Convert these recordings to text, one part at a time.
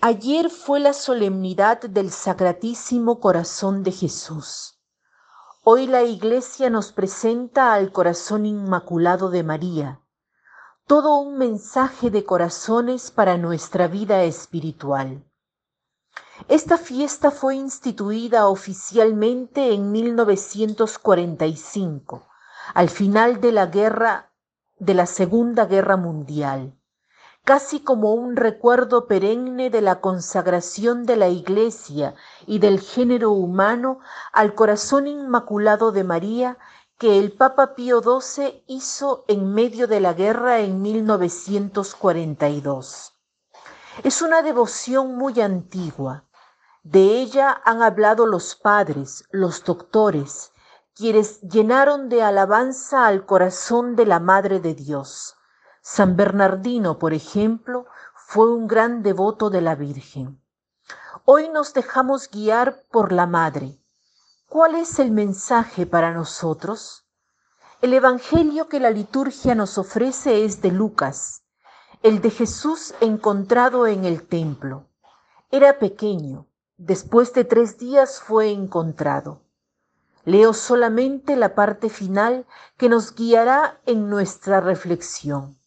Ayer fue la solemnidad del Sacratísimo Corazón de Jesús. Hoy la Iglesia nos presenta al Corazón Inmaculado de María, todo un mensaje de corazones para nuestra vida espiritual. Esta fiesta fue instituida oficialmente en 1945, al final de la guerra de la Segunda Guerra Mundial casi como un recuerdo perenne de la consagración de la Iglesia y del género humano al corazón inmaculado de María que el Papa Pío XII hizo en medio de la guerra en 1942. Es una devoción muy antigua. De ella han hablado los padres, los doctores, quienes llenaron de alabanza al corazón de la Madre de Dios. San Bernardino, por ejemplo, fue un gran devoto de la Virgen. Hoy nos dejamos guiar por la Madre. ¿Cuál es el mensaje para nosotros? El Evangelio que la liturgia nos ofrece es de Lucas, el de Jesús encontrado en el templo. Era pequeño, después de tres días fue encontrado. Leo solamente la parte final que nos guiará en nuestra reflexión.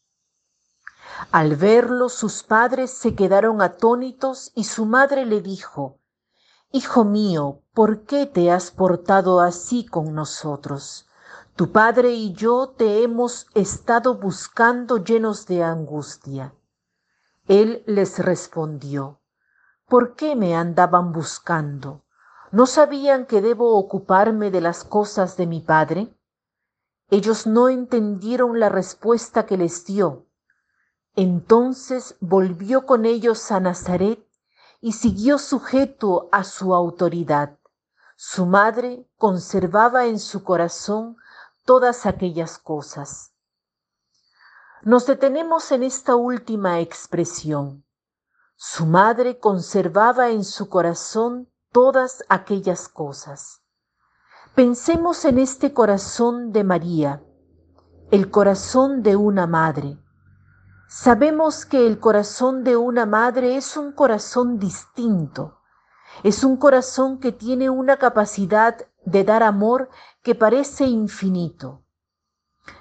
Al verlo sus padres se quedaron atónitos y su madre le dijo, Hijo mío, ¿por qué te has portado así con nosotros? Tu padre y yo te hemos estado buscando llenos de angustia. Él les respondió, ¿por qué me andaban buscando? ¿No sabían que debo ocuparme de las cosas de mi padre? Ellos no entendieron la respuesta que les dio entonces volvió con ellos a Nazaret y siguió sujeto a su autoridad. Su madre conservaba en su corazón todas aquellas cosas. Nos detenemos en esta última expresión. Su madre conservaba en su corazón todas aquellas cosas. Pensemos en este corazón de María, el corazón de una madre Sabemos que el corazón de una madre es un corazón distinto, es un corazón que tiene una capacidad de dar amor que parece infinito.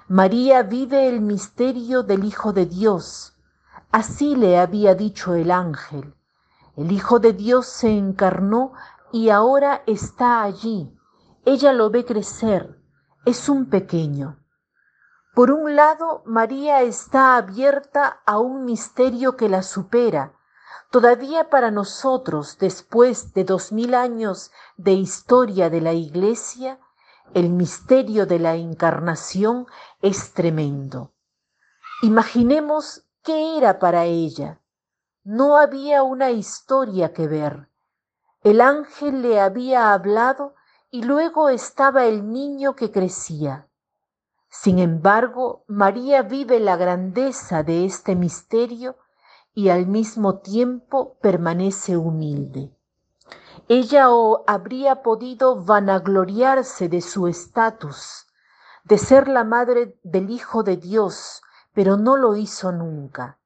María vive el misterio del Hijo de Dios, así le había dicho el ángel. El Hijo de Dios se encarnó y ahora está allí. Ella lo ve crecer, es un pequeño. Por un lado, María está abierta a un misterio que la supera. Todavía para nosotros, después de dos mil años de historia de la Iglesia, el misterio de la encarnación es tremendo. Imaginemos qué era para ella. No había una historia que ver. El ángel le había hablado y luego estaba el niño que crecía. Sin embargo, María vive la grandeza de este misterio y al mismo tiempo permanece humilde. Ella habría podido vanagloriarse de su estatus, de ser la madre del Hijo de Dios, pero no lo hizo nunca.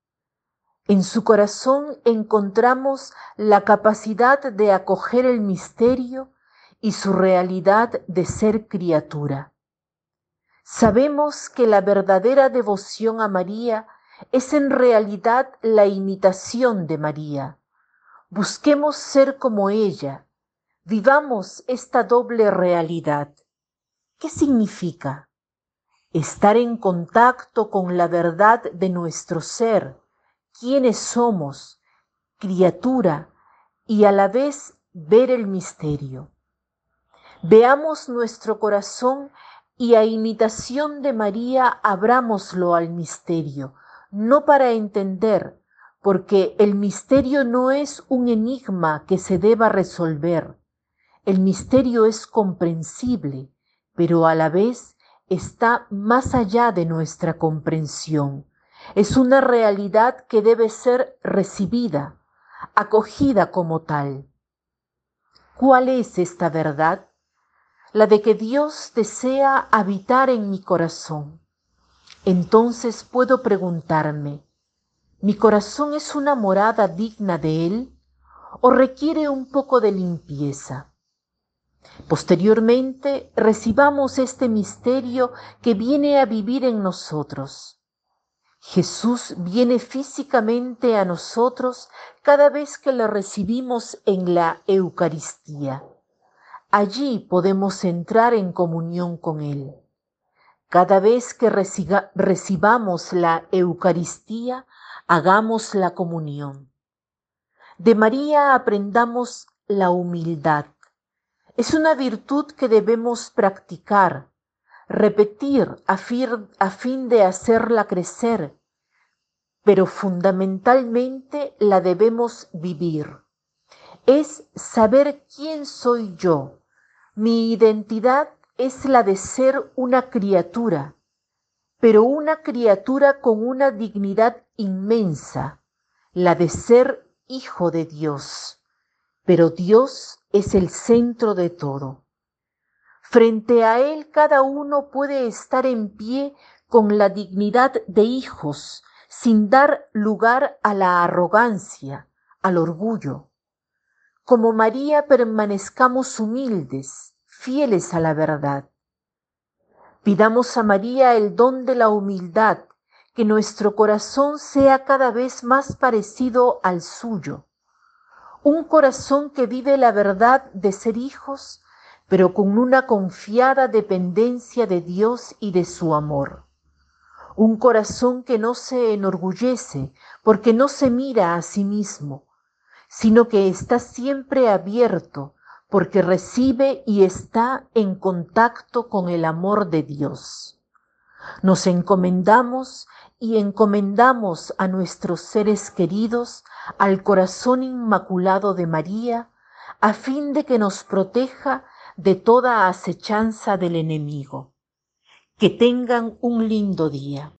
En su corazón encontramos la capacidad de acoger el misterio y su realidad de ser criatura. Sabemos que la verdadera devoción a María es en realidad la imitación de María. Busquemos ser como ella. Vivamos esta doble realidad. ¿Qué significa? Estar en contacto con la verdad de nuestro ser, quiénes somos, criatura, y a la vez ver el misterio. Veamos nuestro corazón y a imitación de María abrámoslo al misterio, no para entender, porque el misterio no es un enigma que se deba resolver. El misterio es comprensible, pero a la vez está más allá de nuestra comprensión. Es una realidad que debe ser recibida, acogida como tal. ¿Cuál es esta verdad? La de que Dios desea habitar en mi corazón. Entonces puedo preguntarme, ¿mi corazón es una morada digna de Él? o requiere un poco de limpieza. Posteriormente recibamos este misterio que viene a vivir en nosotros. Jesús viene físicamente a nosotros cada vez que le recibimos en la Eucaristía. Allí podemos entrar en comunión con Él. Cada vez que recibamos la Eucaristía, hagamos la comunión. De María aprendamos la humildad. Es una virtud que debemos practicar, repetir a fin, de hacerla crecer, pero fundamentalmente la debemos vivir. Es saber quién soy yo. Mi identidad es la de ser una criatura, pero una criatura con una dignidad inmensa, la de ser hijo de Dios. Pero Dios es el centro de todo. Frente a Él cada uno puede estar en pie con la dignidad de hijos, sin dar lugar a la arrogancia, al orgullo. Como María permanezcamos humildes, fieles a la verdad. Pidamos a María el don de la humildad, que nuestro corazón sea cada vez más parecido al suyo. Un corazón que vive la verdad de ser hijos, pero con una confiada dependencia de Dios y de su amor. Un corazón que no se enorgullece porque no se mira a sí mismo, sino que está siempre abierto porque recibe y está en contacto con el amor de Dios. Nos encomendamos y encomendamos a nuestros seres queridos al corazón inmaculado de María, a fin de que nos proteja de toda acechanza del enemigo. Que tengan un lindo día.